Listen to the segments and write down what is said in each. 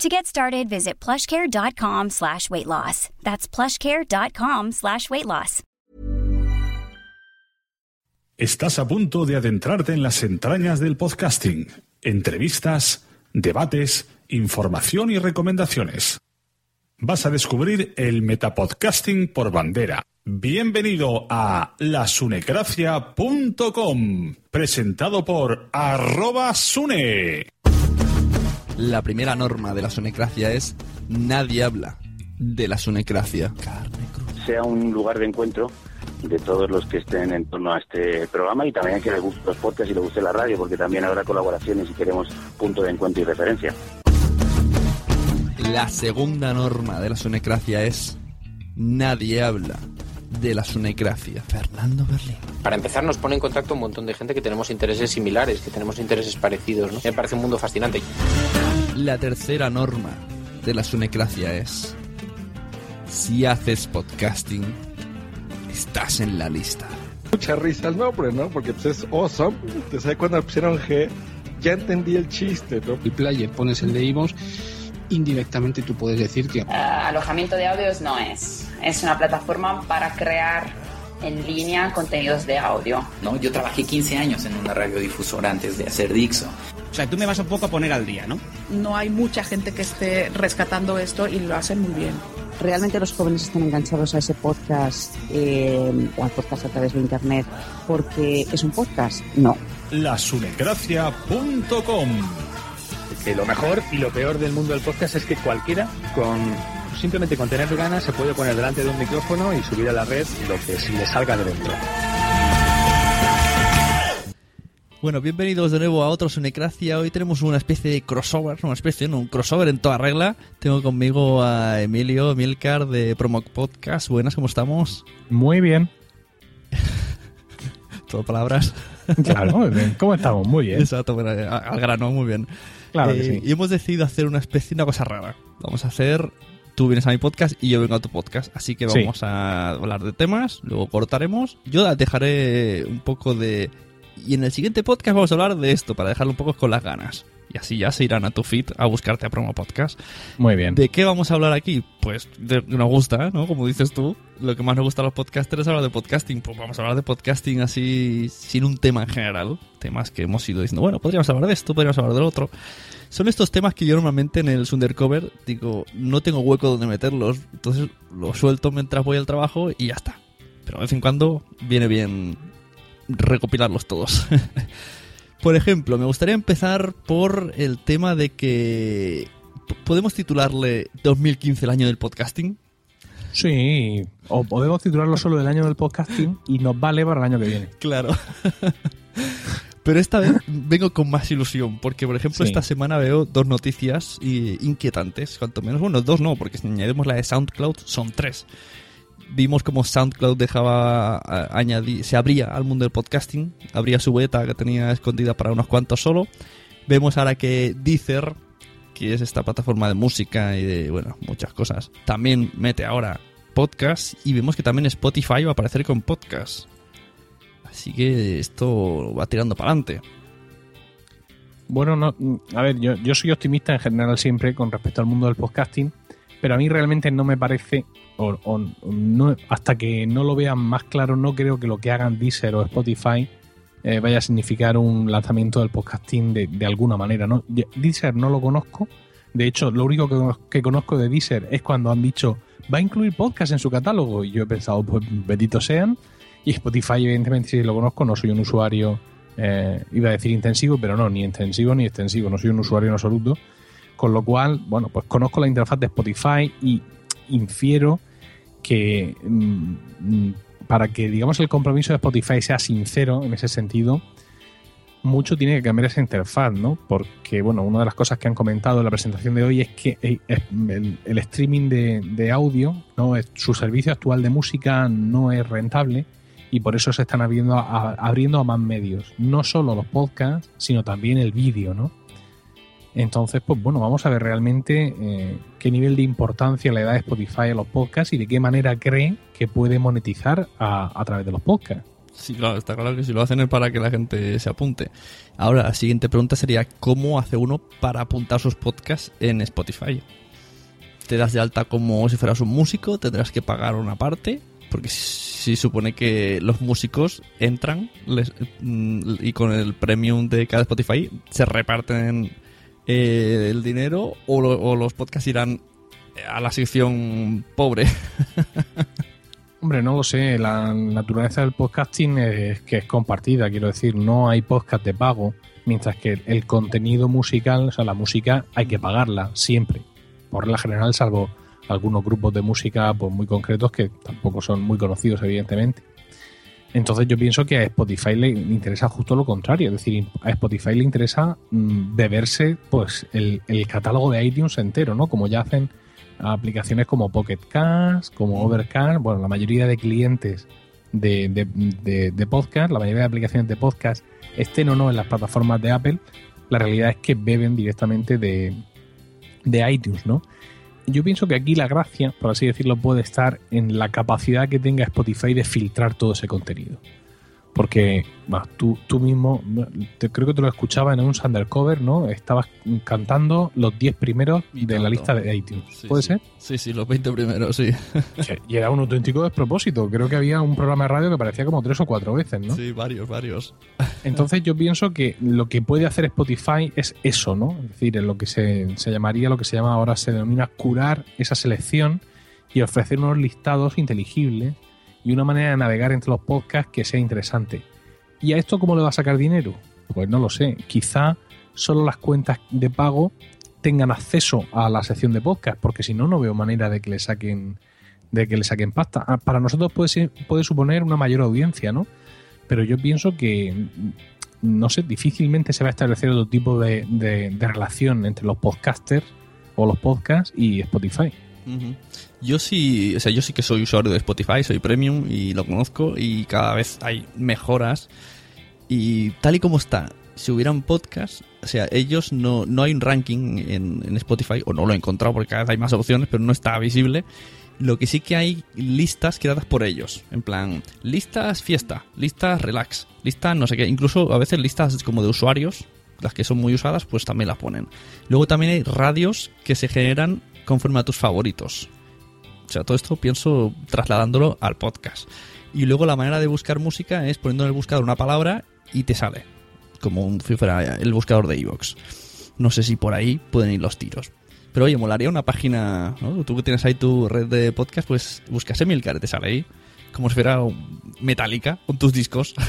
To get started, visit plushcare.com slash weight loss. That's plushcare.com slash weight loss. Estás a punto de adentrarte en las entrañas del podcasting. Entrevistas, debates, información y recomendaciones. Vas a descubrir el metapodcasting por bandera. Bienvenido a lasunecracia.com, presentado por arroba sune. La primera norma de la sunecracia es nadie habla de la sunecracia. sea un lugar de encuentro de todos los que estén en torno a este programa y también que les guste los podcasts y les guste la radio, porque también habrá colaboraciones y queremos punto de encuentro y referencia. La segunda norma de la sunecracia es nadie habla de la sunecracia. Fernando Berlín. Para empezar, nos pone en contacto un montón de gente que tenemos intereses similares, que tenemos intereses parecidos. ¿no? Me parece un mundo fascinante. La tercera norma de la sunecracia es si haces podcasting, estás en la lista. Mucha risa el nombre, ¿no? Porque pues, es awesome. Te sabes cuando pusieron G, ya entendí el chiste, ¿no? el player, pones el de iVoox, indirectamente tú puedes decir que Eh, alojamiento de audios no es. Es una plataforma para crear en línea contenidos de audio. ¿no? Yo trabajé 15 años en una radiodifusora antes de hacer Dixo. O sea, tú me vas un poco a poner al día, ¿no? No hay mucha gente que esté rescatando esto y lo hacen muy bien. Realmente los jóvenes están enganchados a ese podcast eh, o al podcast a través de internet porque es un podcast. No. lasunecracia.com Que lo mejor y lo peor del mundo del podcast es que cualquiera con simplemente con tener ganas se puede poner delante de un micrófono y subir a la red lo que se le salga de dentro. Bueno, bienvenidos de nuevo a otro Sunecracia. Hoy tenemos una especie de crossover, una especie, no, un crossover en toda regla. Tengo conmigo a Emilio Milcar de Promo Podcast. Buenas, ¿cómo estamos? Muy bien. Todo palabras. Claro, muy bien. ¿Cómo estamos? Muy bien. Exacto, bueno, a- al grano, muy bien. Claro que Eh, sí. Y hemos decidido hacer una especie, una cosa rara. Vamos a hacer, tú vienes a mi podcast y yo vengo a tu podcast. Así que Sí. vamos a hablar de temas, luego cortaremos. Yo dejaré un poco de... Y en el siguiente podcast vamos a hablar de esto, para dejarlo un poco con las ganas. Y así ya se irán a tu feed a buscarte a Promo Podcast. Muy bien. ¿De qué vamos a hablar aquí? Pues de, nos gusta, ¿no? Como dices tú, lo que más nos gusta a los podcasters es hablar de podcasting. Pues vamos a hablar de podcasting así, sin un tema en general. Temas que hemos ido diciendo, bueno, podríamos hablar de esto, podríamos hablar del otro. Son estos temas que yo normalmente en el Undercover digo, no tengo hueco donde meterlos, entonces los suelto mientras voy al trabajo y ya está. Pero de vez en cuando viene bien recopilarlos todos. por ejemplo, me gustaría empezar por el tema de que podemos titularle 2015 el año del podcasting. Sí, o podemos titularlo solo el año del podcasting y nos vale para el año que viene. Claro. Pero esta vez vengo con más ilusión, porque por ejemplo Sí. esta semana veo dos noticias eh, inquietantes, cuanto menos. Bueno, dos no, porque si añadimos la de SoundCloud son tres. Vimos como SoundCloud dejaba añadir, se abría al mundo del podcasting, abría su beta que tenía escondida para unos cuantos solo. Vemos ahora que Deezer, que es esta plataforma de música y de, bueno, muchas cosas, también mete ahora podcast y vemos que también Spotify va a aparecer con podcast. Así que esto va tirando para adelante. Bueno, no, a ver, yo, yo soy optimista en general siempre con respecto al mundo del podcasting, pero a mí realmente no me parece, hasta que no lo vean más claro, no creo que lo que hagan Deezer o Spotify eh, vaya a significar un lanzamiento del podcasting de, alguna manera. ¿no? Deezer no lo conozco, de hecho, lo único que, conozco de Deezer es cuando han dicho va a incluir podcast en su catálogo, y yo he pensado, pues bendito sean, y Spotify, evidentemente, si lo conozco, no soy un usuario, eh, iba a decir intensivo, pero no, ni intensivo ni extensivo, no soy un usuario en absoluto. Con lo cual, bueno, pues conozco la interfaz de Spotify y infiero que mm, para que, digamos, el compromiso de Spotify sea sincero en ese sentido, mucho tiene que cambiar esa interfaz, ¿no? Porque, bueno, una de las cosas que han comentado en la presentación de hoy es que eh, el, streaming de, audio, ¿no? Su servicio actual de música no es rentable y por eso se están abriendo abriendo a más medios. No solo los podcasts, sino también el vídeo, ¿no? Entonces, pues bueno, vamos a ver realmente eh, qué nivel de importancia le da Spotify a los podcasts y de qué manera cree que puede monetizar a, través de los podcasts. Sí, claro, está claro que si lo hacen es para que la gente se apunte. Ahora, la siguiente pregunta sería, ¿cómo hace uno para apuntar sus podcasts en Spotify? ¿Te das de alta como si fueras un músico? ¿Tendrás que pagar una parte? Porque si supone que los músicos entran mm, y con el premium de cada Spotify se reparten eh, el dinero o, lo- o los podcasts irán a la sección pobre. Hombre, no lo sé, la naturaleza del podcasting es que es compartida, quiero decir, no hay podcast de pago, mientras que el contenido musical, o sea, la música hay que pagarla siempre, por regla general, salvo algunos grupos de música pues, muy concretos que tampoco son muy conocidos, evidentemente. Entonces yo pienso que a Spotify le interesa justo lo contrario, es decir, a Spotify le interesa mm, beberse pues el, el catálogo de iTunes entero, ¿no? Como ya hacen aplicaciones como Pocket Cast, como Overcast, bueno, la mayoría de clientes de, de, de- de podcast, la mayoría de aplicaciones de podcast, estén o no en las plataformas de Apple, la realidad es que beben directamente de, de iTunes, ¿no? Yo pienso que aquí la gracia, por así decirlo, puede estar en la capacidad que tenga Spotify de filtrar todo ese contenido. Porque bah, tú, tú mismo, te, creo que te lo escuchaba en un Undercover, ¿no? Estabas cantando los 10 primeros de la lista de iTunes. ¿Puede ser? Sí, sí, los 20 primeros, sí. Y era un auténtico despropósito. Creo que había un programa de radio que parecía como tres o cuatro veces, ¿no? Sí, varios, varios. Entonces yo pienso que lo que puede hacer Spotify es eso, ¿no? Es decir, en lo que se, se llamaría, lo que se llama ahora, se denomina curar esa selección y ofrecer unos listados inteligibles y una manera de navegar entre los podcasts que sea interesante. ¿Y a esto cómo le va a sacar dinero? Pues no lo sé. Quizá solo las cuentas de pago tengan acceso a la sección de podcast, porque si no, no veo manera de que le saquen de que le saquen pasta. Ah, Para nosotros puede, ser- puede suponer una mayor audiencia, ¿no? Pero yo pienso que, mm, no sé, difícilmente se va a establecer otro tipo de, de- de relación entre los podcasters o los podcasts y Spotify. Yo sí, o sea, yo sí que soy usuario de Spotify, soy premium y lo conozco y cada vez hay mejoras. Y tal y como está, si hubieran podcast, o sea, ellos no, no hay un ranking en, en Spotify, o no lo he encontrado porque cada vez hay más opciones, pero no está visible. Lo que sí que hay listas creadas por ellos, en plan, listas fiesta, listas relax, listas no sé qué, incluso a veces listas como de usuarios, las que son muy usadas, pues también las ponen. Luego también hay radios que se generan conforme a tus favoritos. O sea, todo esto pienso trasladándolo al podcast. Y luego la manera de buscar música es poniendo en el buscador una palabra y te sale. Como un, si fuera el buscador de Evox. No sé si por ahí pueden ir los tiros. Pero oye, molaría una página, ¿no? Tú que tienes ahí tu red de podcast, pues buscas Emilcar, te sale ahí. Como si fuera metálica con tus discos.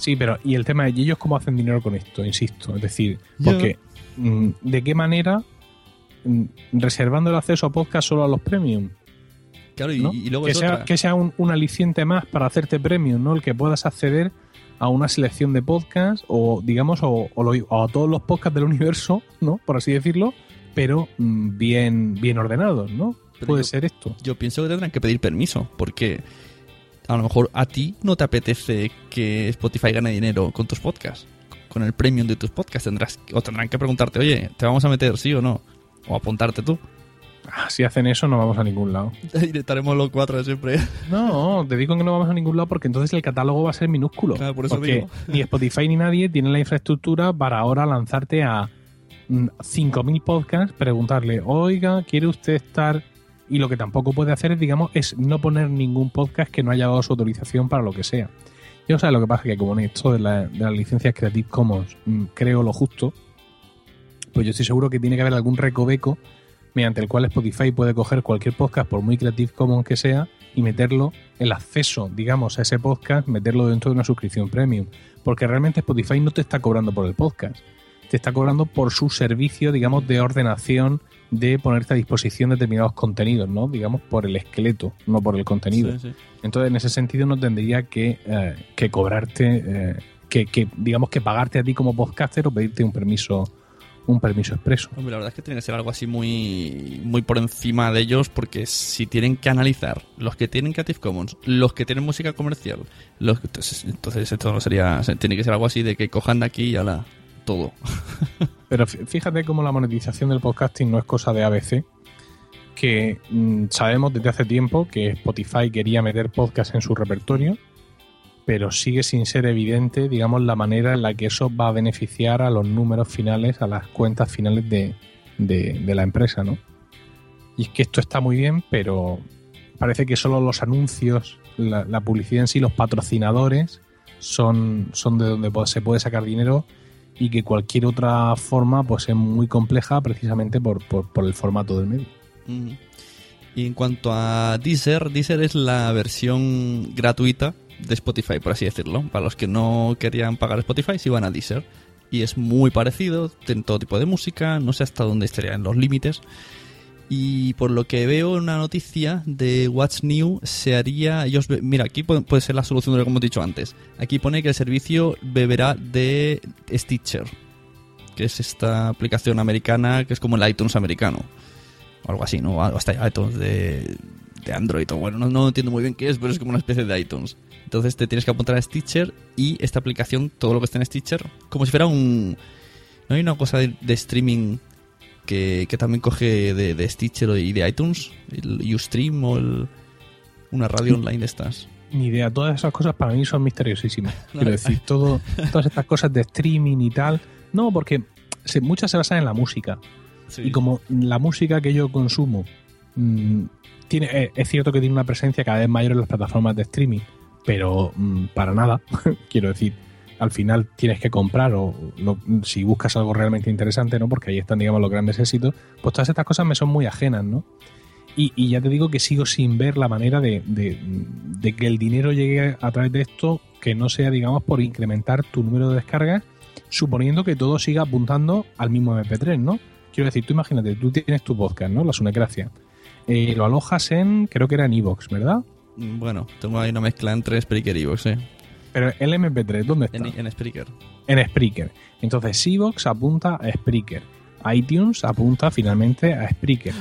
Sí, pero y el tema ¿y ellos cómo hacen dinero con esto? Insisto, es decir, porque mm, ¿de qué manera reservando el acceso a podcast solo a los premium? Claro, y, ¿no? y luego que es sea, otra. que sea un, un aliciente más para hacerte premium, ¿no? El que puedas acceder a una selección de podcasts o, digamos, o, o lo- o a todos los podcasts del universo, ¿no? Por así decirlo, pero mm, bien, bien ordenados, ¿no? Pero Puede yo- ser esto. Yo pienso que tendrán que pedir permiso, porque a lo mejor a ti no te apetece que Spotify gane dinero con tus podcasts. Con el premium de tus podcasts tendrás o tendrán que preguntarte, oye, ¿te vamos a meter sí o no? O apuntarte tú. Ah, Si hacen eso, no vamos a ningún lado. Y estaremos los cuatro de siempre. No, te digo que no vamos a ningún lado porque entonces el catálogo va a ser minúsculo. Claro, por eso porque digo. ni Spotify ni nadie tiene la infraestructura para ahora lanzarte a mm, 5.000 podcasts, preguntarle, oiga, ¿quiere usted estar...? Y lo que tampoco puede hacer es, digamos, es no poner ningún podcast que no haya dado su autorización para lo que sea. Yo sé lo que pasa que como en esto de, la- de las licencias Creative Commons mm, creo lo justo, pues yo estoy seguro que tiene que haber algún recoveco mediante el cual Spotify puede coger cualquier podcast, por muy Creative Commons que sea, y meterlo, el acceso, digamos, a ese podcast, meterlo dentro de una suscripción premium. Porque realmente Spotify no te está cobrando por el podcast, te está cobrando por su servicio, digamos, de ordenación, de ponerte a disposición determinados contenidos, ¿no? Digamos, por el esqueleto, no por el contenido. Sí, sí. Entonces, en ese sentido, no tendría que, eh, que cobrarte, eh, que, que, digamos, que pagarte a ti como podcaster o pedirte un permiso, un permiso expreso. Hombre, la verdad es que tiene que ser algo así muy, muy por encima de ellos, porque si tienen que analizar los que tienen Creative Commons, los que tienen música comercial, los entonces, entonces esto no sería, tiene que ser algo así de que cojan de aquí y ala, todo. Pero fí- fíjate cómo la monetización del podcasting no es cosa de ABC, que mm, sabemos desde hace tiempo que Spotify quería meter podcast en su repertorio, pero sigue sin ser evidente, digamos, la manera en la que eso va a beneficiar a los números finales, a las cuentas finales de, de- la empresa, ¿no? Y es que esto está muy bien, pero parece que solo los anuncios, la, publicidad en sí, los patrocinadores, son, son de donde se puede sacar dinero y que cualquier otra forma pues es muy compleja precisamente por, por, por el formato del medio. Y en cuanto a Deezer, Deezer es la versión gratuita de Spotify, por así decirlo. Para los que no querían pagar Spotify, se iban a Deezer. Y es muy parecido, tiene todo tipo de música, no sé hasta dónde estarían los límites. Y por lo que veo en una noticia de What's New, se haría. Ellos, mira, aquí puede, puede ser la solución de lo que hemos dicho antes. Aquí pone que el servicio beberá de Stitcher, que es esta aplicación americana que es como el iTunes americano o algo así, ¿no? O hasta iTunes de, de Android. O bueno, no, no entiendo muy bien qué es, pero es como una especie de iTunes. Entonces te tienes que apuntar a Stitcher y esta aplicación, todo lo que está en Stitcher, como si fuera un. ¿No hay una cosa de, de streaming que, que también coge de, de Stitcher y de iTunes? El Ustream o el- una radio online de estas. Ni idea, todas esas cosas para mí son misteriosísimas. Quiero decir, todo, todas estas cosas de streaming y tal. No, porque se- muchas se basan en la música. Y como la música que yo consumo mm, tiene, eh, es cierto que tiene una presencia cada vez mayor en las plataformas de streaming, pero mm, para nada. Quiero decir, al final tienes que comprar o lo- si buscas algo realmente interesante, ¿no? Porque ahí están, digamos, los grandes éxitos. Pues todas estas cosas me son muy ajenas, ¿no? Y, y ya te digo que sigo sin ver la manera de, de- de que el dinero llegue a través de esto que no sea, digamos, por incrementar tu número de descargas, suponiendo que todo siga apuntando al mismo MP3, ¿no? Quiero decir, tú imagínate, tú tienes tu podcast, ¿no? La Sunecracia. Eh, lo alojas en, creo que era en Evox, ¿verdad? Bueno, tengo ahí una mezcla entre Spreaker y Evox, ¿eh? Pero el MP3, ¿dónde está? En, en Spreaker. en Spreaker. Entonces, Evox apunta a Spreaker. iTunes apunta finalmente a Spreaker.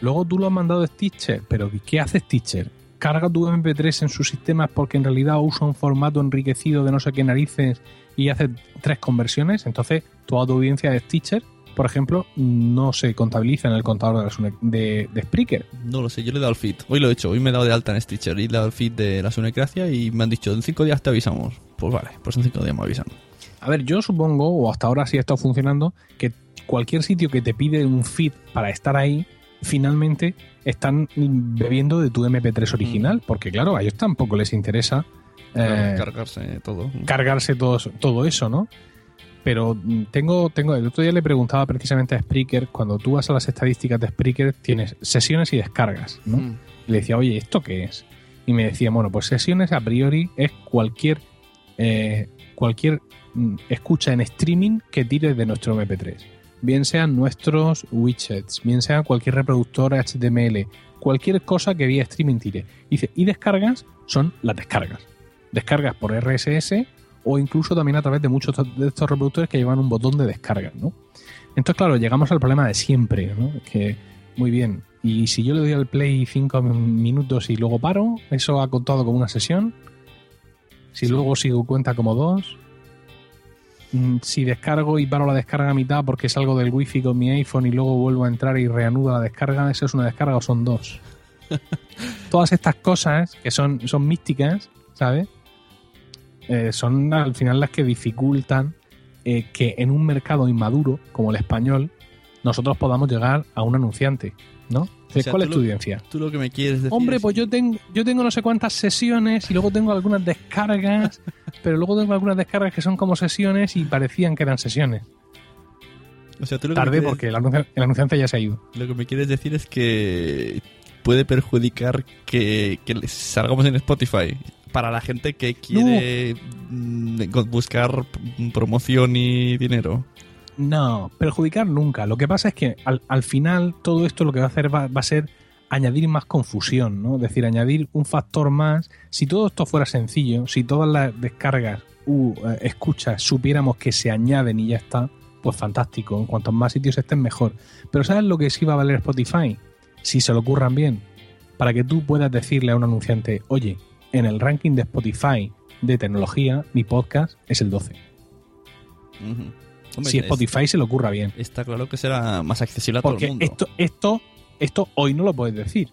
Luego tú lo has mandado a Stitcher, pero ¿qué hace Stitcher? Carga tu MP3 en sus sistemas porque en realidad usa un formato enriquecido de no sé qué narices y hace tres conversiones. Entonces, toda tu audiencia de Stitcher, por ejemplo, no se contabiliza en el contador de, la de, de Spreaker. No lo sé, yo le he dado el feed. Hoy lo he hecho, hoy me he dado de alta en Stitcher y le he dado el feed de la Sunecracia y me han dicho, en cinco días te avisamos. Pues vale, pues en cinco días me avisan. A ver, yo supongo, o hasta ahora sí ha estado funcionando, que cualquier sitio que te pide un feed para estar ahí, finalmente están bebiendo de tu MP3 original, porque claro, a ellos tampoco les interesa Claro, eh, cargarse todo. cargarse todo, todo eso, ¿no? Pero mm, tengo, tengo, el otro día le preguntaba precisamente a Spreaker, cuando tú vas a las estadísticas de Spreaker, tienes sesiones y descargas, ¿no? Mm. Y le decía, oye, ¿esto qué es? Y me decía, bueno, pues sesiones a priori es cualquier, eh, cualquier mm, escucha en streaming que tires de nuestro MP3. Bien sean nuestros widgets, bien sea cualquier reproductor HTML, cualquier cosa que vía streaming tire. Dice, y descargas son las descargas. Descargas por RSS o incluso también a través de muchos de estos reproductores que llevan un botón de descarga, ¿no? Entonces, claro, llegamos al problema de siempre, ¿no? Que, muy bien, y si yo le doy al play 5 minutos y luego paro, ¿eso ha contado como una sesión? Si luego sigo cuenta como dos. Mm, Si descargo y paro la descarga a mitad porque salgo del wifi con mi iPhone y luego vuelvo a entrar y reanudo la descarga, ¿eso es una descarga o son dos? Todas estas cosas que son, son místicas, ¿sabes? Eh, son al final las que dificultan eh, que en un mercado inmaduro como el español nosotros podamos llegar a un anunciante, ¿no? O sea, ¿Cuál es tu lo- audiencia? Tú lo que me quieres decir Hombre, es- pues yo tengo, yo tengo no sé cuántas sesiones y luego tengo algunas descargas, pero luego tengo algunas descargas que son como sesiones y parecían que eran sesiones. o sea, tú lo que me Tarde quieres- porque el, anuncia- el anunciante ya se ha ido. Lo que me quieres decir es que puede perjudicar que, que salgamos en Spotify para la gente que quiere mm, buscar promoción y dinero. No, perjudicar nunca. Lo que pasa es que al, al final todo esto lo que va a hacer va, va a ser añadir más confusión, ¿no? Es decir, añadir un factor más. Si todo esto fuera sencillo, si todas las descargas u eh, escuchas supiéramos que se añaden y ya está, pues fantástico. En cuantos más sitios estén, mejor. Pero ¿sabes lo que sí va a valer Spotify? Si se lo ocurran bien. Para que tú puedas decirle a un anunciante, oye, en el ranking de Spotify de tecnología, mi podcast es el 12. Ujú. Hombre, si es- Spotify se le ocurra bien. Está claro que será más accesible a todo el mundo. esto, esto, esto hoy no lo puedes decir.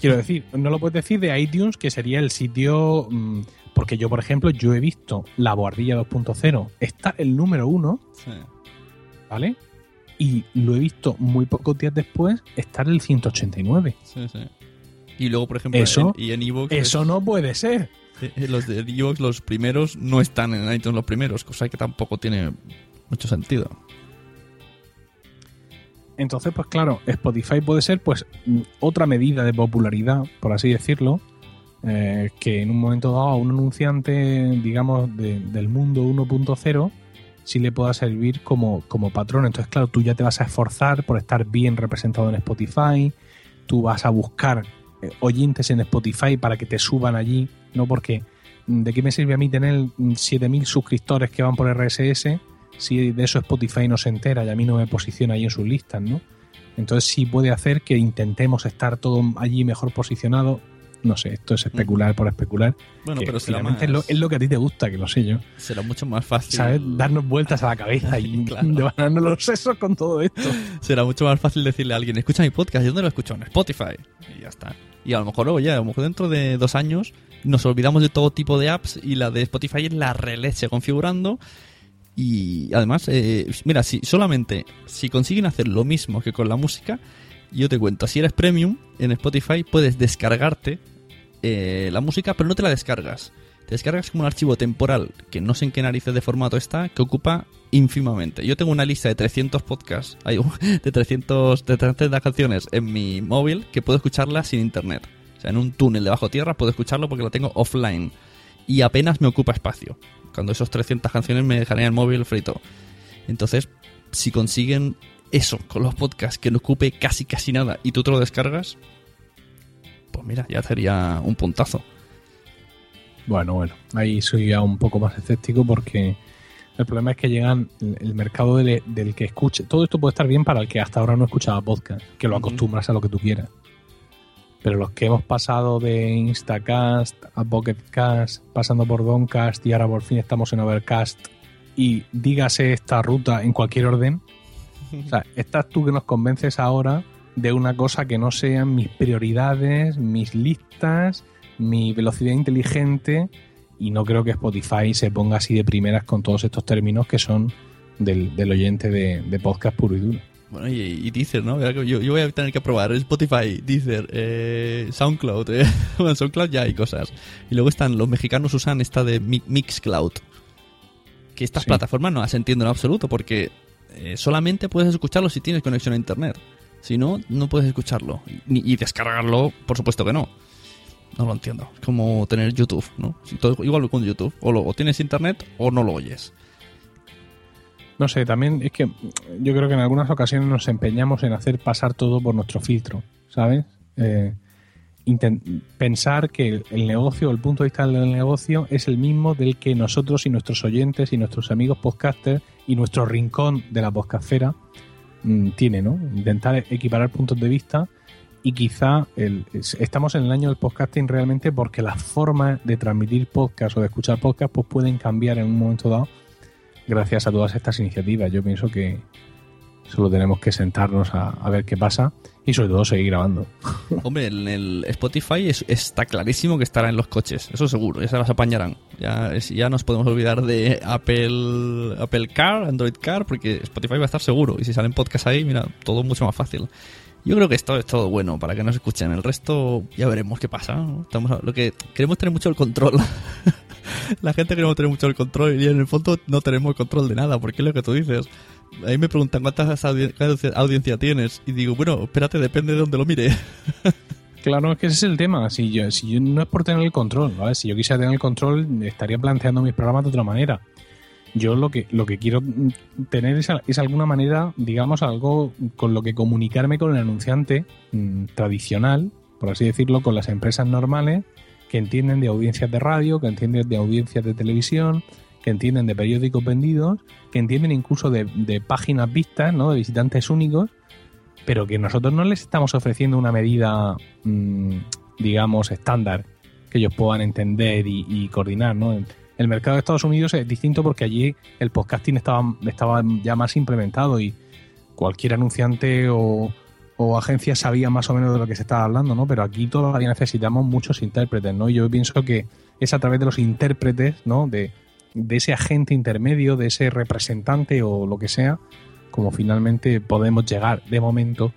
Quiero decir, no lo puedes decir de iTunes, que sería el sitio. mm, porque yo, por ejemplo, yo he visto la Boardilla 2.0, está el número uno, Sí. ¿vale? Y lo he visto muy pocos días después estar el 189. Sí, sí. Y luego, por ejemplo, Eso- en, y en iVoox, Eso no puede ser. eh, los de iVoox, los primeros, no están en iTunes los primeros, cosa que tampoco tiene mucho sentido. Entonces, pues claro, Spotify puede ser pues mm, otra medida de popularidad, por así decirlo, eh, que en un momento dado a un anunciante, digamos, de- del mundo 1.0, sí le pueda servir como, como patrón. Entonces, claro, tú ya te vas a esforzar por estar bien representado en Spotify, tú vas a buscar oyentes en Spotify para que te suban allí, ¿no? Porque mm, ¿de qué me sirve a mí tener mm, 7.000 suscriptores que van por RSS si de eso Spotify no se entera y a mí no me posiciona ahí en sus listas, ¿no? Entonces sí puede hacer que intentemos estar todo allí mejor posicionado. No sé, esto es especular por especular. Bueno, pero será más- es, lo, es lo que a ti te gusta, que lo sé yo. Será mucho más fácil. ¿Sabes? Darnos vueltas a la cabeza y Claro. devanarnos los sesos con todo esto. Será mucho más fácil decirle a alguien, escucha mi podcast, ¿y dónde lo escucho? En Spotify. Y ya está. Y a lo mejor luego ya, a lo mejor dentro de dos años nos olvidamos de todo tipo de apps y la de Spotify es la releche configurando. Y además, eh, mira, si solamente si consiguen hacer lo mismo que con la música, yo te cuento, si eres premium en Spotify puedes descargarte eh, la música, pero no te la descargas. Te descargas como un archivo temporal que no sé en qué narices de formato está, que ocupa ínfimamente. Yo tengo una lista de 300 podcasts, un- de 300, de 300 canciones en mi móvil que puedo escucharla sin internet. O sea, en un túnel de bajo tierra puedo escucharlo porque lo tengo offline. Y apenas me ocupa espacio. Cuando esos 300 canciones me dejarían el móvil frito. Entonces, si consiguen eso con los podcasts que no ocupe casi casi nada y tú te lo descargas, pues mira, ya sería un puntazo. Bueno, bueno, ahí soy ya un poco más escéptico porque el problema es que llegan el, mercado del, del que escuche. Todo esto puede estar bien para el que hasta ahora no escuchaba podcast, que lo acostumbras a lo que tú quieras. Pero los que hemos pasado de Instacast a Pocketcast, pasando por Doncast y ahora por fin estamos en Overcast y dígase esta ruta en cualquier orden, o sea, estás tú que nos convences ahora de una cosa que no sean mis prioridades, mis listas, mi velocidad inteligente y no creo que Spotify se ponga así de primeras con todos estos términos que son del, del oyente de, de podcast puro y duro. Bueno, y, y Deezer, ¿no? Yo, yo voy a tener que probar Spotify, Deezer, eh, SoundCloud. eh. Bueno, en SoundCloud ya hay cosas. Y luego están, los mexicanos usan esta de Mi- Mixcloud. Que estas Sí. plataformas no las entiendo en absoluto porque eh, solamente puedes escucharlo si tienes conexión a internet. Si no, no puedes escucharlo. Y descargarlo, por supuesto que no. No lo entiendo. Es como tener YouTube, ¿no? Si todo- igual con YouTube. O, o tienes internet o no lo oyes. No sé, también es que yo creo que en algunas ocasiones nos empeñamos en hacer pasar todo por nuestro filtro, ¿sabes? Eh, pensar que el, el negocio, el punto de vista del negocio es el mismo del que nosotros y nuestros oyentes y nuestros amigos podcasters y nuestro rincón de la podcastfera mm, tiene, ¿no? Intentar equiparar puntos de vista y quizá el- es- estamos en el año del podcasting realmente porque las formas de transmitir podcast o de escuchar podcast pues pueden cambiar en un momento dado gracias a todas estas iniciativas. Yo pienso que solo tenemos que sentarnos a, a ver qué pasa y sobre todo seguir grabando. Hombre, en el Spotify es- está clarísimo que estará en los coches, eso seguro, ya se las apañarán. Ya, es- ya nos podemos olvidar de Apple, Apple Car, Android Car, porque Spotify va a estar seguro. Y si salen podcasts ahí, mira, todo mucho más fácil. Yo creo que esto es todo bueno para que nos escuchen. El resto ya veremos qué pasa. ¿no? Estamos a- lo que queremos tener mucho el control. La gente queremos tener mucho el control y en el fondo no tenemos el control de nada, porque es lo que tú dices. Ahí me preguntan cuántas audi- cuánta audiencia tienes y digo, bueno, espérate, depende de dónde lo mire. Claro, es que ese es el tema. Si yo, si yo no es por tener el control, ¿vale? Si yo quisiera tener el control, estaría planteando mis programas de otra manera. Yo lo que, lo que quiero tener es, es alguna manera, digamos, algo con lo que comunicarme con el anunciante mm, tradicional, por así decirlo, con las empresas normales que entienden de audiencias de radio, que entienden de audiencias de televisión, que entienden de periódicos vendidos, que entienden incluso de, páginas vistas, ¿no? de visitantes únicos, pero que nosotros no les estamos ofreciendo una medida, mm, digamos, estándar que ellos puedan entender y, y coordinar, ¿no? El, mercado de Estados Unidos es distinto porque allí el podcasting estaba, estaba ya más implementado y cualquier anunciante o, o agencia sabía más o menos de lo que se estaba hablando, ¿no? Pero aquí todavía necesitamos muchos intérpretes, ¿no? Yo pienso que es a través de los intérpretes, ¿no? De, de ese agente intermedio, de ese representante o lo que sea, como finalmente podemos llegar de momento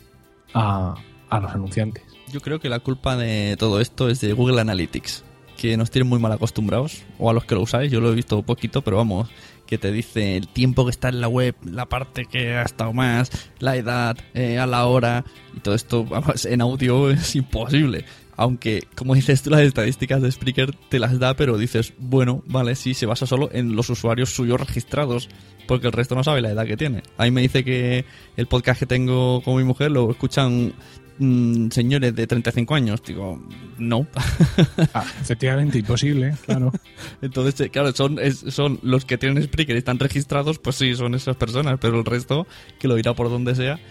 a, a los anunciantes. Yo creo que la culpa de todo esto es de Google Analytics, que nos tienen muy mal acostumbrados, o a los que lo usáis, yo lo he visto poquito, pero vamos, que te dice el tiempo que está en la web, la parte que ha estado más, la edad, eh, a la hora, y todo esto, vamos, en audio es imposible. Aunque, como dices tú, las estadísticas de Spreaker te las da, pero dices, bueno, vale, sí, se basa solo en los usuarios suyos registrados, porque el resto no sabe la edad que tiene. Ahí me dice que el podcast que tengo con mi mujer lo escuchan mm, señores de 35 años. Digo, no. Ah, efectivamente, imposible, claro. Entonces, eh, claro, son, es- son los que tienen Spreaker y están registrados, pues sí, son esas personas, pero el resto, que lo irá por donde sea.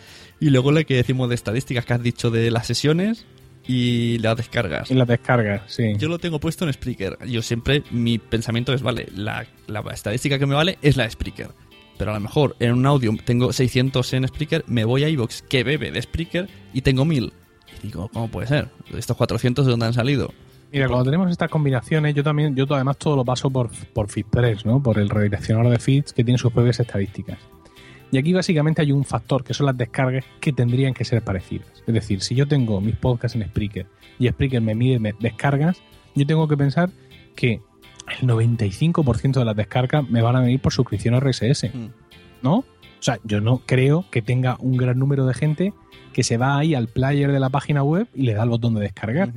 Y luego lo que decimos de estadísticas que has dicho de las sesiones y las descargas. Y las descargas, sí. Yo lo tengo puesto en Spreaker. Yo siempre, mi pensamiento es, vale, la, la estadística que me vale es la de Spreaker. Pero a lo mejor en un audio tengo 600 en Spreaker, me voy a iVoox que bebe de Spreaker y tengo 1000. Y digo, ¿cómo puede ser? ¿Estos 400 de dónde han salido? Mira, cuando tenemos estas combinaciones, yo también, yo además todo lo paso por, por FeedPress, ¿no? Por el redireccionador de feeds que tiene sus propias estadísticas. Y aquí básicamente hay un factor que son las descargas que tendrían que ser parecidas. Es decir, si yo tengo mis podcasts en Spreaker y Spreaker me mide me- descargas, yo tengo que pensar que el 95% de las descargas me van a venir por suscripción RSS. ¿No? O sea, yo no creo que tenga un gran número de gente que se va ahí al player de la página web y le da el botón de descargar.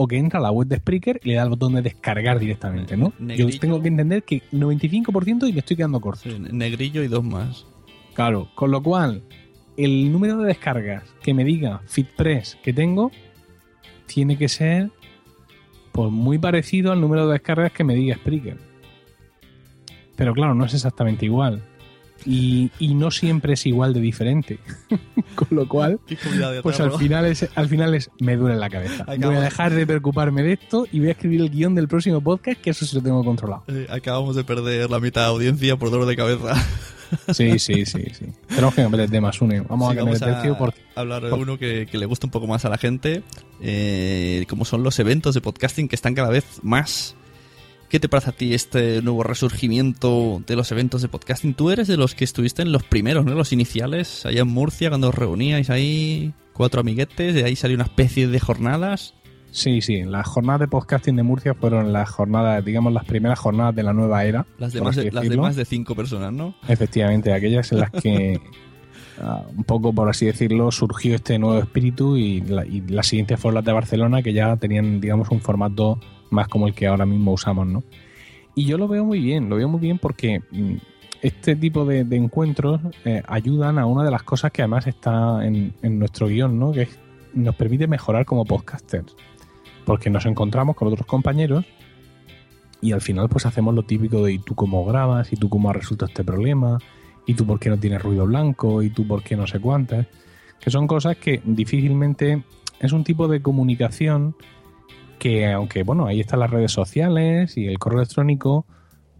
O que entra a la web de Spreaker y le da el botón de descargar directamente, ¿no? Yo tengo que entender que 95% y me estoy quedando corto. Negrillo y dos más. Claro, con lo cual, el número de descargas que me diga FitPress que tengo tiene que ser pues muy parecido al número de descargas que me diga Spreaker. Pero claro, no es exactamente igual. Y, y no siempre es igual de diferente. Con lo cual, pues al final es, al final es me duele la cabeza. Voy a dejar de preocuparme de esto y voy a escribir el guion del próximo podcast, que eso sí lo tengo controlado. Eh, acabamos de perder la mitad de audiencia por dolor de cabeza. Sí, sí, sí, sí. Tenemos que cambiar de temas, Une. Vamos Sí, a cambiar vamos de a hablar de por- uno que, que le gusta un poco más a la gente, eh, como son los eventos de podcasting que están cada vez más. ¿Qué te parece a ti este nuevo resurgimiento de los eventos de podcasting? Tú eres de los que estuviste en los primeros, ¿no? Los iniciales, allá en Murcia, cuando os reuníais ahí cuatro amiguetes, de ahí salió una especie de jornadas. Sí, sí, las jornadas de podcasting de Murcia fueron las jornadas, digamos, las primeras jornadas de la nueva era. Las de, más de, las de decirlo. más de cinco personas, ¿no? Efectivamente, aquellas en las que, ah, un poco por así decirlo, surgió este nuevo espíritu y, la- y las siguientes fueron las de Barcelona, que ya tenían, digamos, un formato más como el que ahora mismo usamos, ¿no? Y yo lo veo muy bien, lo veo muy bien porque mm, este tipo de, de encuentros eh, ayudan a una de las cosas que además está en, en nuestro guion, ¿no? Que es- nos permite mejorar como podcasters. Porque nos encontramos con otros compañeros y al final pues hacemos lo típico de ¿y tú cómo grabas? ¿y tú cómo has resuelto este problema? ¿y tú por qué no tienes ruido blanco? ¿y tú por qué no sé cuántas? Que son cosas que difícilmente es un tipo de comunicación que aunque bueno, ahí están las redes sociales y el correo electrónico,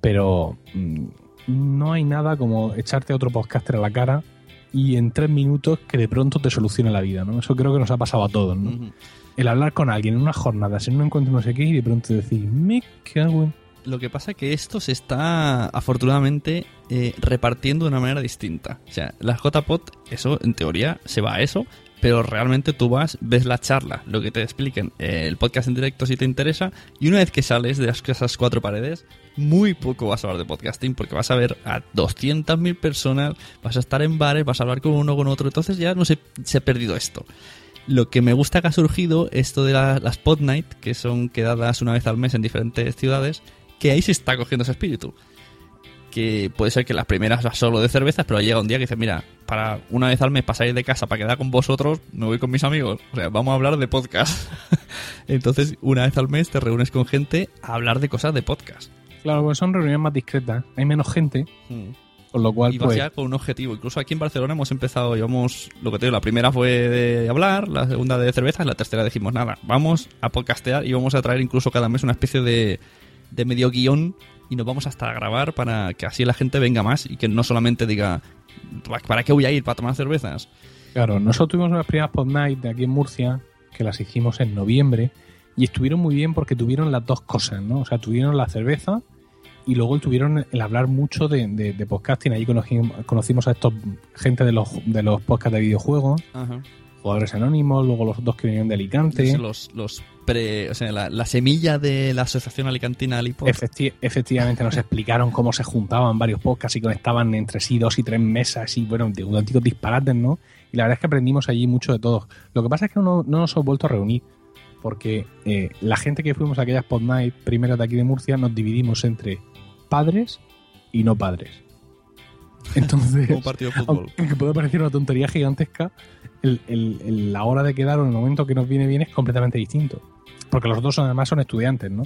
pero mm, no hay nada como echarte a otro podcaster a la cara y en tres minutos que de pronto te solucione la vida, ¿no? Eso creo que nos ha pasado a todos, ¿no? El hablar con alguien en unas jornadas, en un encuentro no sé qué, y de pronto decir, me cago en... Lo que pasa es que esto se está afortunadamente eh, repartiendo de una manera distinta. O sea, las JPOT, eso en teoría se va a eso, pero realmente tú vas, ves la charla, lo que te expliquen, eh, el podcast en directo si te interesa, y una vez que sales de esas cuatro paredes, muy poco vas a hablar de podcasting porque vas a ver a 200.000 personas, vas a estar en bares, vas a hablar con uno con otro, entonces ya no se ha perdido esto. Lo que me gusta que ha surgido, esto de la- las Pod Night, que son quedadas una vez al mes en diferentes ciudades, que ahí se está cogiendo ese espíritu. Que puede ser que las primeras va solo de cervezas, pero llega un día que dices, mira, para una vez al mes para salir de casa, para quedar con vosotros, me voy con mis amigos. O sea, vamos a hablar de podcast. Entonces, una vez al mes te reúnes con gente a hablar de cosas de podcast. Claro, pues son reuniones más discretas, hay menos gente, con lo cual Y vas pues... ya con un objetivo. Incluso aquí en Barcelona hemos empezado, llevamos, lo que te digo, la primera fue de hablar, la segunda de cervezas, la tercera dijimos, nada, vamos a podcastear y vamos a traer incluso cada mes una especie de, de medio guion y nos vamos hasta a grabar para que así la gente venga más y que no solamente diga, ¿para qué voy a ir? ¿Para tomar cervezas? Claro, nosotros tuvimos unas primeras Pod Night de aquí en Murcia, que las hicimos en noviembre, y estuvieron muy bien porque tuvieron las dos cosas, ¿no? O sea, tuvieron la cerveza y luego tuvieron el hablar mucho de, de- de podcasting. Allí conocimos, a estos gente de los, de los podcasts de videojuegos, Ajá. jugadores anónimos, luego los dos que vinieron de Alicante. Los, los pre, o sea, la, la semilla de la Asociación Alicantina Alipod. Efecti- efectivamente nos explicaron cómo se juntaban varios podcasts y conectaban entre sí dos y tres mesas y bueno, de auténticos disparates, ¿no? Y la verdad es que aprendimos allí mucho de todos. Lo que pasa es que no, no nos hemos vuelto a reunir porque eh, la gente que fuimos a aquellas Pod Night primeras de aquí de Murcia nos dividimos entre padres y no padres. Entonces, Como partido de fútbol. aunque puede parecer una tontería gigantesca, el- el- el- la hora de quedar o el momento que nos viene bien es completamente distinto. Porque los dos son, además son estudiantes, ¿no?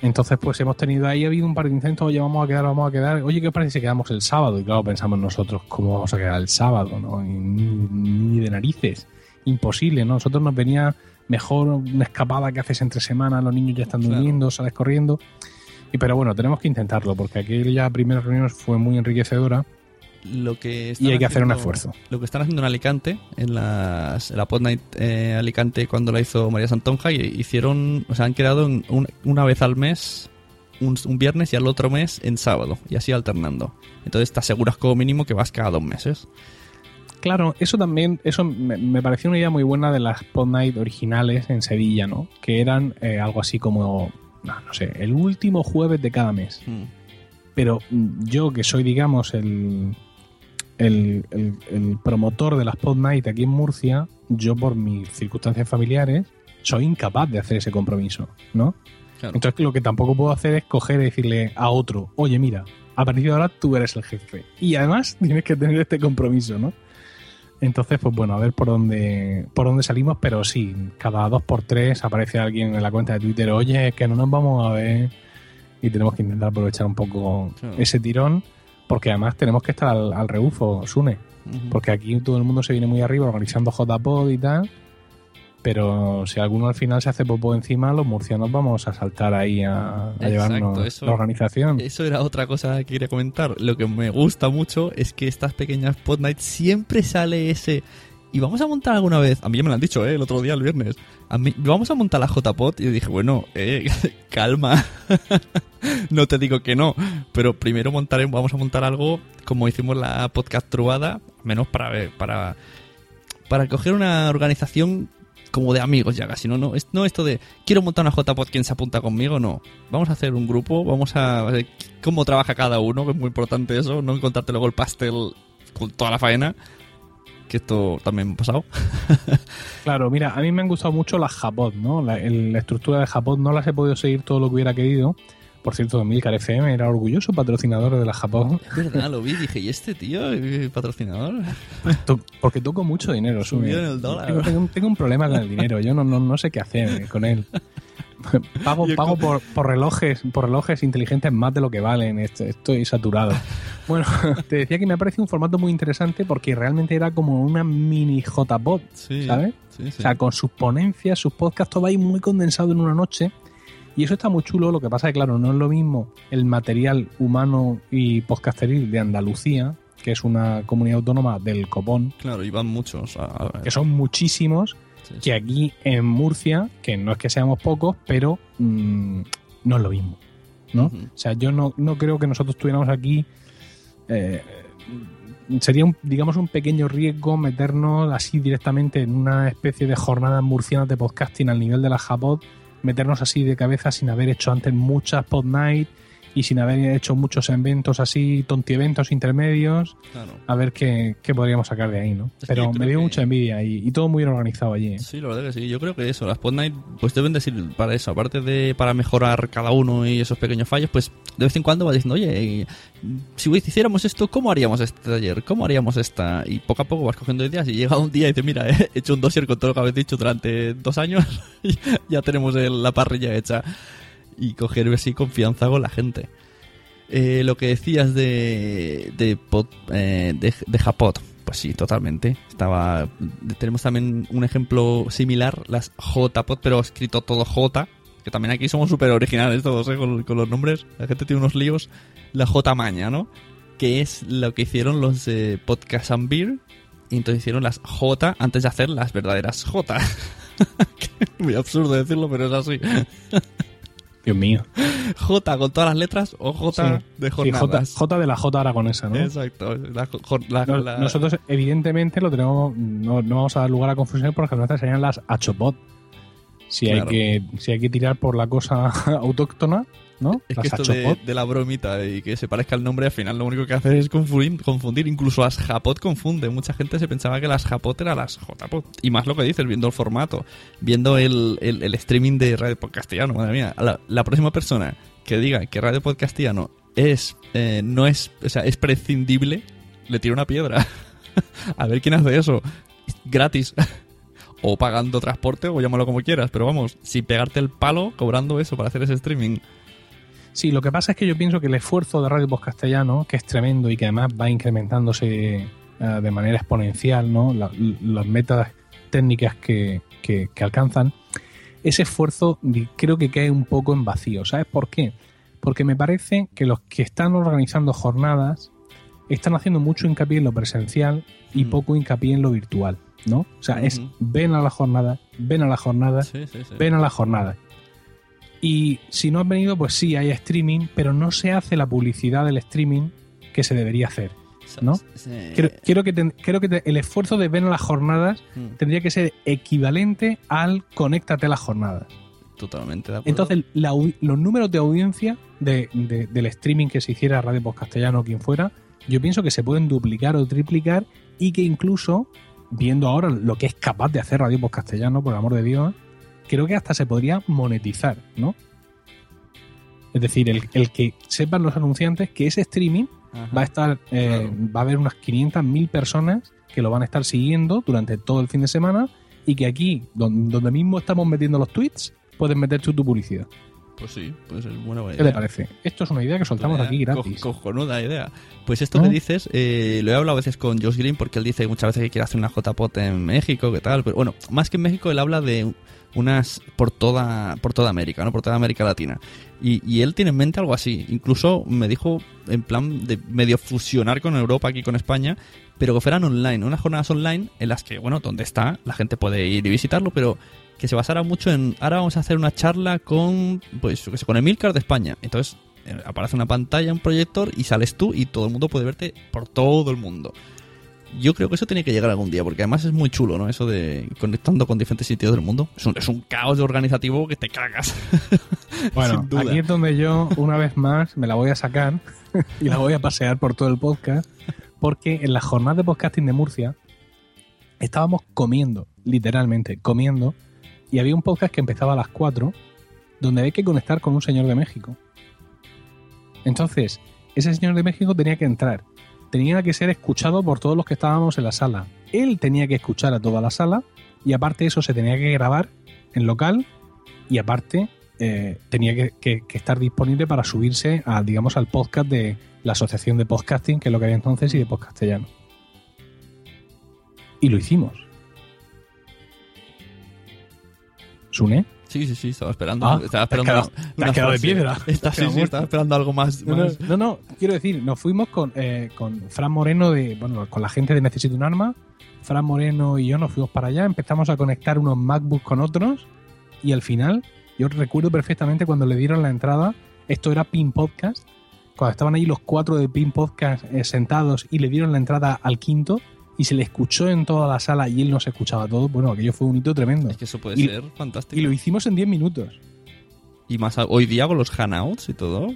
Entonces, pues hemos tenido ahí, ha habido un par de intentos, oye, vamos a quedar, vamos a quedar. Oye, ¿qué os parece si quedamos el sábado? Y claro, pensamos nosotros, ¿cómo vamos a quedar el sábado? ¿no? Y Ni, de narices. Imposible, ¿no? Nosotros nos venía mejor una escapada que haces entre semanas, los niños ya están Claro. durmiendo, sales corriendo. Y pero bueno, tenemos que intentarlo, porque aquella primera reunión fue muy enriquecedora Lo que y hay que hacer un esfuerzo. Lo que están haciendo en Alicante, en, las, en la Pod Night eh, Alicante cuando la hizo María Santonja, y hicieron, o sea, han quedado en un- una vez al mes, un, un viernes y al otro mes en sábado, y así alternando. Entonces te aseguras como mínimo que vas cada dos meses. Claro, eso también, eso me, me pareció una idea muy buena de las Pod Night originales en Sevilla, ¿no? Que eran eh, algo así como, no, no sé, el último jueves de cada mes. Pero mm, yo que soy, digamos, el, el, el- el promotor de las Pod Night aquí en Murcia, yo por mis circunstancias familiares soy incapaz de hacer ese compromiso, ¿no? Claro. Entonces lo que tampoco puedo hacer es coger y decirle a otro, oye, mira, a partir de ahora tú eres el jefe. Y además tienes que tener este compromiso, ¿no? Entonces, pues bueno, a ver por dónde, por dónde salimos, pero sí, cada dos por tres aparece alguien en la cuenta de Twitter, oye, que no nos vamos a ver. Y tenemos que intentar aprovechar un poco ese tirón, porque además tenemos que estar al, al rebufo, Sune. Porque aquí todo el mundo se viene muy arriba organizando JPod y tal. Pero si alguno al final se hace popo encima, los murcianos vamos a saltar ahí a, a llevarnos eso- la organización. Eso era otra cosa que quería comentar. Lo que me gusta mucho es que estas pequeñas pod nights siempre sale ese y vamos a montar alguna vez, a mí ya me lo han dicho, ¿eh? el otro día, el viernes, a mí, vamos a montar la JPod y yo dije, bueno, eh, calma, no te digo que no, pero primero montaremos, vamos a montar algo como hicimos la podcast trubada, menos para ver, para, para coger una organización como de amigos ya casi, no, no, es- no esto de quiero montar una JPod, ¿quién se apunta conmigo? No, vamos a hacer un grupo, vamos a ver cómo trabaja cada uno, que es muy importante eso, no encontrarte luego el pastel con toda la faena, que esto también me ha pasado. Claro, mira, a mí me han gustado mucho las Japod, ¿no? La, la estructura de Japod no las he podido seguir todo lo que hubiera querido. Por cierto, Milcar FM era orgulloso patrocinador de la Japod. Es verdad, lo vi, dije, ¿y este tío, patrocinador? To- Porque toco mucho dinero. Subió sube. en el dólar. Tengo, tengo un- tengo un problema con el dinero. Yo no, no, no sé qué hacer con él. Pago, pago por, por relojes por relojes inteligentes más de lo que valen. Est- Estoy saturado. Bueno, te decía que me ha parecido un formato muy interesante porque realmente era como una mini JPod, Sí, ¿sabes? sí, sí. O sea, con sus ponencias, sus podcasts, todo ahí muy condensado en una noche. Y eso está muy chulo. Lo que pasa es que, claro, no es lo mismo el material humano y podcasteril de Andalucía, que es una comunidad autónoma del copón, Claro, y van muchos. a- a- que son muchísimos, que aquí en Murcia, que no es que seamos pocos, pero mm, no es lo mismo. ¿no? O sea, yo no, no creo que nosotros tuviéramos aquí. eh, sería, un, digamos, un pequeño riesgo meternos así directamente en una especie de jornadas murcianas de podcasting al nivel de la Japod, meternos así de cabeza sin haber hecho antes muchas pod night y sin haber hecho muchos eventos así, tontieventos intermedios, Claro. a ver qué, qué podríamos sacar de ahí, ¿no? Pero me dio que- mucha envidia y, y todo muy bien organizado allí. ¿eh? Sí, la verdad que sí. Yo creo que eso, las Podnight, pues deben decir para eso, aparte de para mejorar cada uno y esos pequeños fallos, pues de vez en cuando vas diciendo, oye, eh, si hiciéramos esto, ¿cómo haríamos este taller? ¿Cómo haríamos esta? Y poco a poco vas cogiendo ideas y llega un día y dices, mira, he hecho un dossier con todo lo que habéis dicho durante dos años y ya tenemos la parrilla hecha. Y coger así confianza con la gente. Eh, lo que decías de de, pod- eh, de, de Japot, pues sí, totalmente. Estaba tenemos también un ejemplo similar, las JPod, pero escrito todo J, que también aquí somos súper originales todos, ¿eh? con, con los nombres. La gente tiene unos líos. La J maña, ¿no? Que es lo que hicieron los de Podcast and Beer. Y entonces hicieron las J antes de hacer las verdaderas J. Muy absurdo decirlo, pero es así. Dios mío. J con todas las letras o J Sí. de Sí, J, jornadas. J de la J aragonesa, ¿no? Exacto. La la- la- Nosotros, evidentemente, lo tenemos. No, no vamos a dar lugar a confusión porque nuestras serían las Achopod. Si, Claro. hay que, si hay que tirar por la cosa autóctona, ¿no? Es las que esto de, de la bromita y que se parezca el nombre, al final lo único que hace es confundir, confundir. Incluso las Japot confunde. Mucha gente se pensaba que las Japot eran las JPod. Y más lo que dices, viendo el formato, viendo el, el- el streaming de Radio Podcastiano. Madre mía, la, la próxima persona que diga que Radio Podcastiano es, eh, no es, o sea, es prescindible, le tira una piedra. A ver quién hace eso. Gratis. O pagando transporte, o llámalo como quieras, pero vamos, sin pegarte el palo, cobrando eso para hacer ese streaming. Sí, lo que pasa es que yo pienso que el esfuerzo de Radio Post Castellano, que es tremendo y que además va incrementándose eh, de manera exponencial, ¿no? La- las metas técnicas que, que- que alcanzan, ese esfuerzo creo que cae un poco en vacío. ¿Sabes por qué? Porque me parece que los que están organizando jornadas están haciendo mucho hincapié en lo presencial y poco hincapié en lo virtual, ¿no? O sea, es ven a la jornada, ven a la jornada, Sí, sí, sí. ven a la jornada. Y si no has venido, pues sí, hay streaming, pero no se hace la publicidad del streaming que se debería hacer. ¿no? Sí. Creo, quiero que, ten- creo que te- el esfuerzo de ver las jornadas Mm. tendría que ser equivalente al conéctate a las jornadas. Totalmente de acuerdo. Entonces, la los números de audiencia de- de- del streaming que se hiciera Radio Post Castellano o quien fuera, yo pienso que se pueden duplicar o triplicar y que incluso, viendo ahora lo que es capaz de hacer Radio Post Castellano, por el amor de Dios, creo que hasta se podría monetizar, ¿no? Es decir, el, el que sepan los anunciantes que ese streaming Ajá. va a estar, eh, va a haber unas 500.000 personas que lo van a estar siguiendo durante todo el fin de semana y que aquí, don- donde mismo estamos metiendo los tweets, puedes meter tu publicidad. Pues sí, pues es buena idea. ¿Qué te parece? Esto es una idea que soltamos aquí gratis. Co cojonuda idea. Pues esto ¿No? que dices, eh, lo he hablado a veces con Josh Green porque él dice muchas veces que quiere hacer una JPOT en México, que tal. Pero bueno, más que en México, él habla de unas por toda por toda América, ¿no? Por toda América Latina. Y, y él tiene en mente algo así. Incluso me dijo en plan de medio fusionar con Europa aquí con España, pero que fueran online, unas jornadas online en las que, bueno, donde está, la gente puede ir y visitarlo, pero que se basara mucho en ahora vamos a hacer una charla con pues con Emilcar de España. Entonces eh, aparece una pantalla, un proyector y sales tú y todo el mundo puede verte por todo el mundo. Yo creo que eso tiene que llegar algún día, porque además es muy chulo, ¿no? Eso de conectando con diferentes sitios del mundo. Es un, es un caos organizativo que te cagas. Bueno, aquí es donde yo, una vez más, me la voy a sacar y la voy a pasear por todo el podcast, porque en las jornadas de podcasting de Murcia estábamos comiendo, literalmente, comiendo, y había un podcast que empezaba a las 4, donde había que conectar con un señor de México. Entonces, ese señor de México tenía que entrar, tenía que ser escuchado por todos los que estábamos en la sala. Él tenía que escuchar a toda la sala, y aparte eso se tenía que grabar en local, y aparte eh, tenía que, estar disponible para subirse a, digamos, al podcast de la Asociación de Podcasting, que es lo que había entonces, y de Podcastellano. Y lo hicimos. ¿Sune? Sí, sí, sí, estaba esperando. Ah, estaba te has esperando te has quedado de piedra. Has sí, sí, estaba esperando algo más. No, no, más- no, no, quiero decir, nos fuimos con, eh, con Fran Moreno, de bueno, con la gente de Necesito un Arma. Fran Moreno y yo nos fuimos para allá, empezamos a conectar unos MacBooks con otros y al final, yo recuerdo perfectamente cuando le dieron la entrada, esto era Pin Podcast, cuando estaban ahí los cuatro de Pin Podcast eh, sentados y le dieron la entrada al quinto y se le escuchó en toda la sala y él no se escuchaba todo, bueno, aquello fue un hito tremendo. Es que eso puede Y- ser fantástico. Y lo hicimos en 10 minutos. Y más hoy día con los hangouts y todo.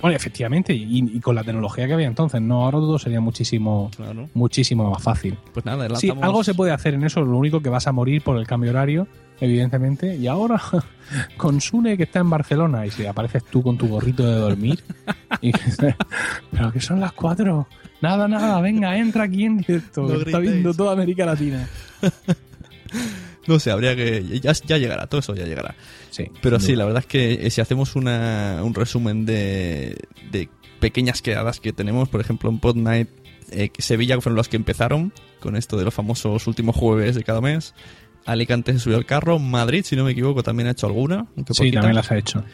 Bueno, efectivamente, y, y con la tecnología que había entonces, no, ahora todo sería muchísimo, Claro. muchísimo más fácil. Pues nada, Sí, lanzamos- algo se puede hacer en eso, lo único que vas a morir por el cambio horario, evidentemente. Y ahora, con Sune que está en Barcelona, y si apareces tú con tu gorrito de dormir, y, pero que son las cuatro. Nada, nada, venga, entra aquí en directo. No está viendo toda América Latina. No sé, habría que. Ya, ya llegará, todo eso ya llegará. Sí. Pero sí, la verdad es que eh, si hacemos una, un resumen de, de pequeñas quedadas que tenemos, por ejemplo, en Pod Night, eh, Sevilla fueron los que empezaron con esto de los famosos últimos jueves de cada mes. Alicante se subió al carro. Madrid, si no me equivoco, también ha hecho alguna. Sí, también las ha hecho.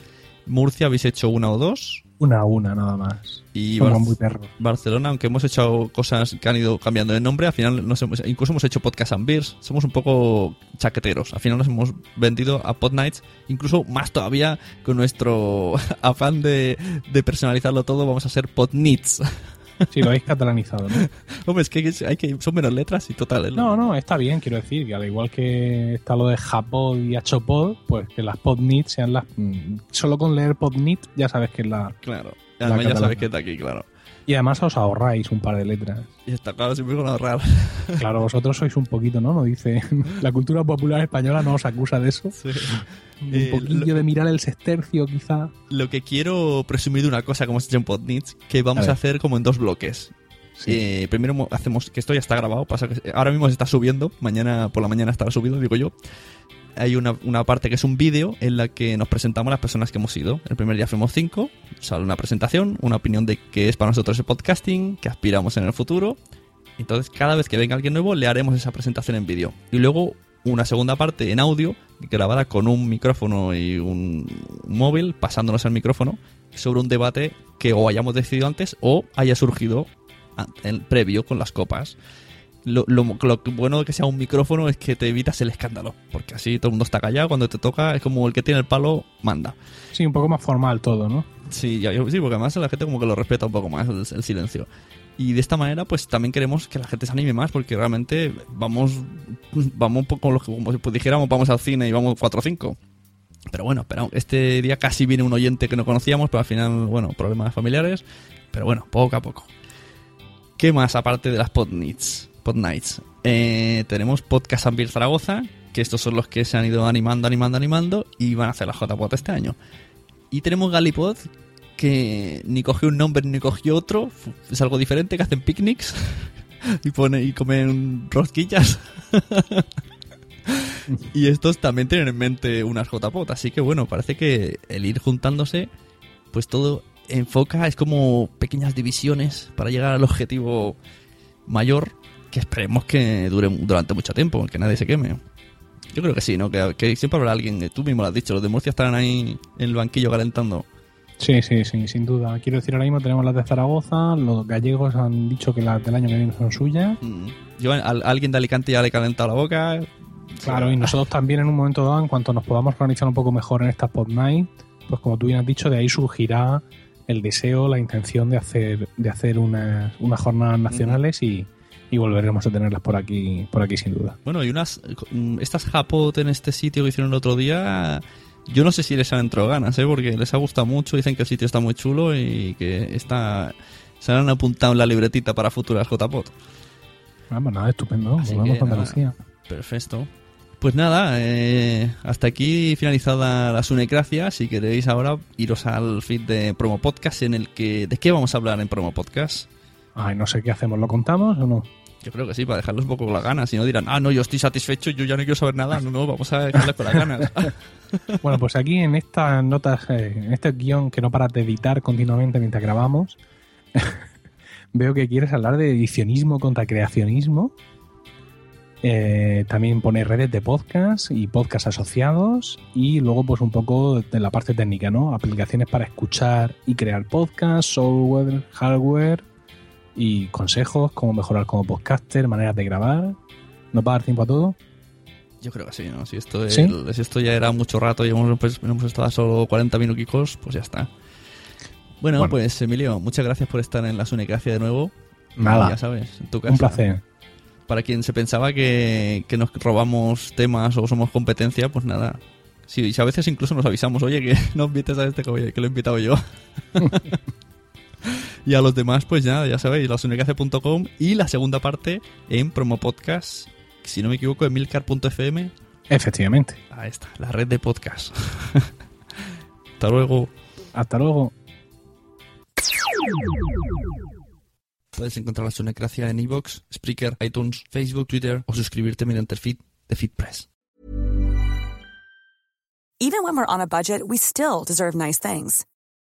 Murcia habéis hecho una o dos. Una a una, nada más. Y Bar- muy perros. Barcelona, aunque hemos hecho cosas que han ido cambiando de nombre, al final nos hemos, incluso hemos hecho podcast and beers. Somos un poco chaqueteros. Al final nos hemos vendido a Pod Nights, incluso más todavía con nuestro afán de, de personalizarlo todo, vamos a ser Pod Nits. Sí, lo habéis catalanizado, ¿no? Hombre, es que, hay que son menos letras y total. No, no, está bien, quiero decir, que al igual que está lo de Japod y Hachopod, pues que las podnit sean las... mm, Solo con leer podnit ya sabes que es la... Claro. la Además ya sabes que está aquí, claro. Y además os ahorráis un par de letras. Y está claro, siempre con ahorrar. Claro, vosotros sois un poquito, ¿no? No dice... La cultura popular española no os acusa de eso. Un Eh, poquillo de mirar el sextercio, quizá. Lo que quiero presumir de una cosa como hemos hecho en Podnits, que vamos A hacer como en dos bloques. Eh, primero mo- hacemos, que esto ya está grabado, pasa que ahora mismo se está subiendo, mañana por la mañana estará subido, digo yo. Hay una, una parte que es un vídeo en la que nos presentamos las personas que hemos ido. El primer día fuimos cinco, sale una presentación, una opinión de qué es para nosotros el podcasting, que aspiramos en el futuro. Entonces, cada vez que venga alguien nuevo, le haremos esa presentación en vídeo. Y luego una segunda parte en audio, grabada con un micrófono y un móvil, pasándonos el micrófono, sobre un debate que o hayamos decidido antes o haya surgido en previo con las copas. Lo, lo- lo bueno de que sea un micrófono es que te evitas el escándalo, porque así todo el mundo está callado, cuando te toca es como el que tiene el palo manda. Sí, un poco más formal todo, ¿no? Sí, ya- sí, porque además la gente como que lo respeta un poco más el, el silencio. Y de esta manera, pues también queremos que la gente se anime más, porque realmente vamos, vamos un poco lo que- como si pues, dijéramos, vamos al cine y vamos 4 o 5. Pero bueno, espera, este día casi viene un oyente que no conocíamos, pero al final, bueno, problemas familiares. Pero bueno, poco a poco. ¿Qué más aparte de las Podnights? Podnights. Eh, tenemos Podcast Ambir Zaragoza, que estos son los que se han ido animando, animando, animando y van a hacer la JPod este año. Y tenemos Galipod, que ni cogió un nombre ni cogió otro, es algo diferente, que hacen picnics y, pone, y comen rosquillas. y estos también tienen en mente unas JPOT. Así que bueno, parece que el ir juntándose, pues todo enfoca, es como pequeñas divisiones para llegar al objetivo mayor que esperemos que dure durante mucho tiempo, que nadie se queme. Yo creo que sí, ¿no? Que, que siempre habrá alguien, tú mismo lo has dicho, los de Murcia estarán ahí en el banquillo calentando. Sí, sí, sí, sin duda. Quiero decir, ahora mismo tenemos las de Zaragoza, los gallegos han dicho que las del año que viene son suyas. Mm. Yo, a, a alguien de Alicante ya le he calentado la boca. Claro, y nosotros también en un momento dado, en cuanto nos podamos organizar un poco mejor en estas Pod Night, pues como tú bien has dicho, de ahí surgirá el deseo, la intención de hacer, de hacer unas, unas jornadas nacionales y, y volveremos a tenerlas por aquí, por aquí sin duda. Bueno, y unas estas Japot en este sitio que hicieron el otro día, yo no sé si les han entrado ganas, ¿eh? porque les ha gustado mucho, dicen que el sitio está muy chulo y que está se han apuntado en la libretita para futuras JPOT. Ah, pues nada, estupendo. Así Volvemos que, a Andalucía. nada, Perfecto. Pues nada, eh, hasta aquí finalizada la Sunecracia. Si queréis ahora iros al feed de Promo Podcast en el que... ¿De qué vamos a hablar en Promo Podcast? Ay, no sé qué hacemos, ¿lo contamos o no? Yo creo que sí, para dejarles un poco con las ganas. Si no dirán, ah, no, yo estoy satisfecho, yo ya no quiero saber nada. No, no, vamos a dejarles con las ganas. Bueno, pues aquí en estas notas, eh, en este guion que no paras de editar continuamente mientras grabamos, veo que quieres hablar de edicionismo contra creacionismo. Eh, también poner redes de podcast y podcast asociados y luego pues un poco de la parte técnica, ¿no? Aplicaciones para escuchar y crear podcast, software, hardware y consejos, cómo mejorar como podcaster, maneras de grabar. ¿Nos va a dar tiempo a todo? Yo creo que sí, ¿no? Si esto, ¿Sí? el- si esto ya era mucho rato y hemos, pues, hemos estado solo 40 minuticos, pues ya está. Bueno, Bueno. pues Emilio, muchas gracias por estar en la Sunecracia de nuevo. Nada. Ya sabes, en tu casa. Un placer. Para quien se pensaba que, que nos robamos temas o somos competencia, pues nada. Sí, si a veces incluso nos avisamos, oye, que no invites a este que lo he invitado yo. y a los demás, pues ya, ya sabéis, lasunecracia.com y la segunda parte en Promo Podcast, si no me equivoco, en milcar.fm. Efectivamente. Ahí está, la red de podcast. Hasta luego. Hasta luego. Puedes encontrar la Sunecracia en iVoox, Spreaker, iTunes, Facebook, Twitter o suscribirte mediante el feed de FeedPress. Even when we're on a budget, we still deserve nice things.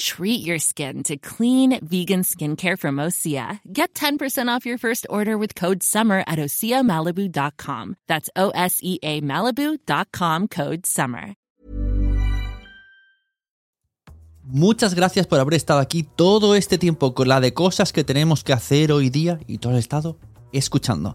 Treat your skin to clean, vegan skincare from Osea. Get 10% off your first order with code SUMMER at OseaMalibu.com. That's O S E A Malibu.com code SUMMER. Muchas gracias por haber estado aquí todo este tiempo con la de cosas que tenemos que hacer hoy día y todo el estado escuchando.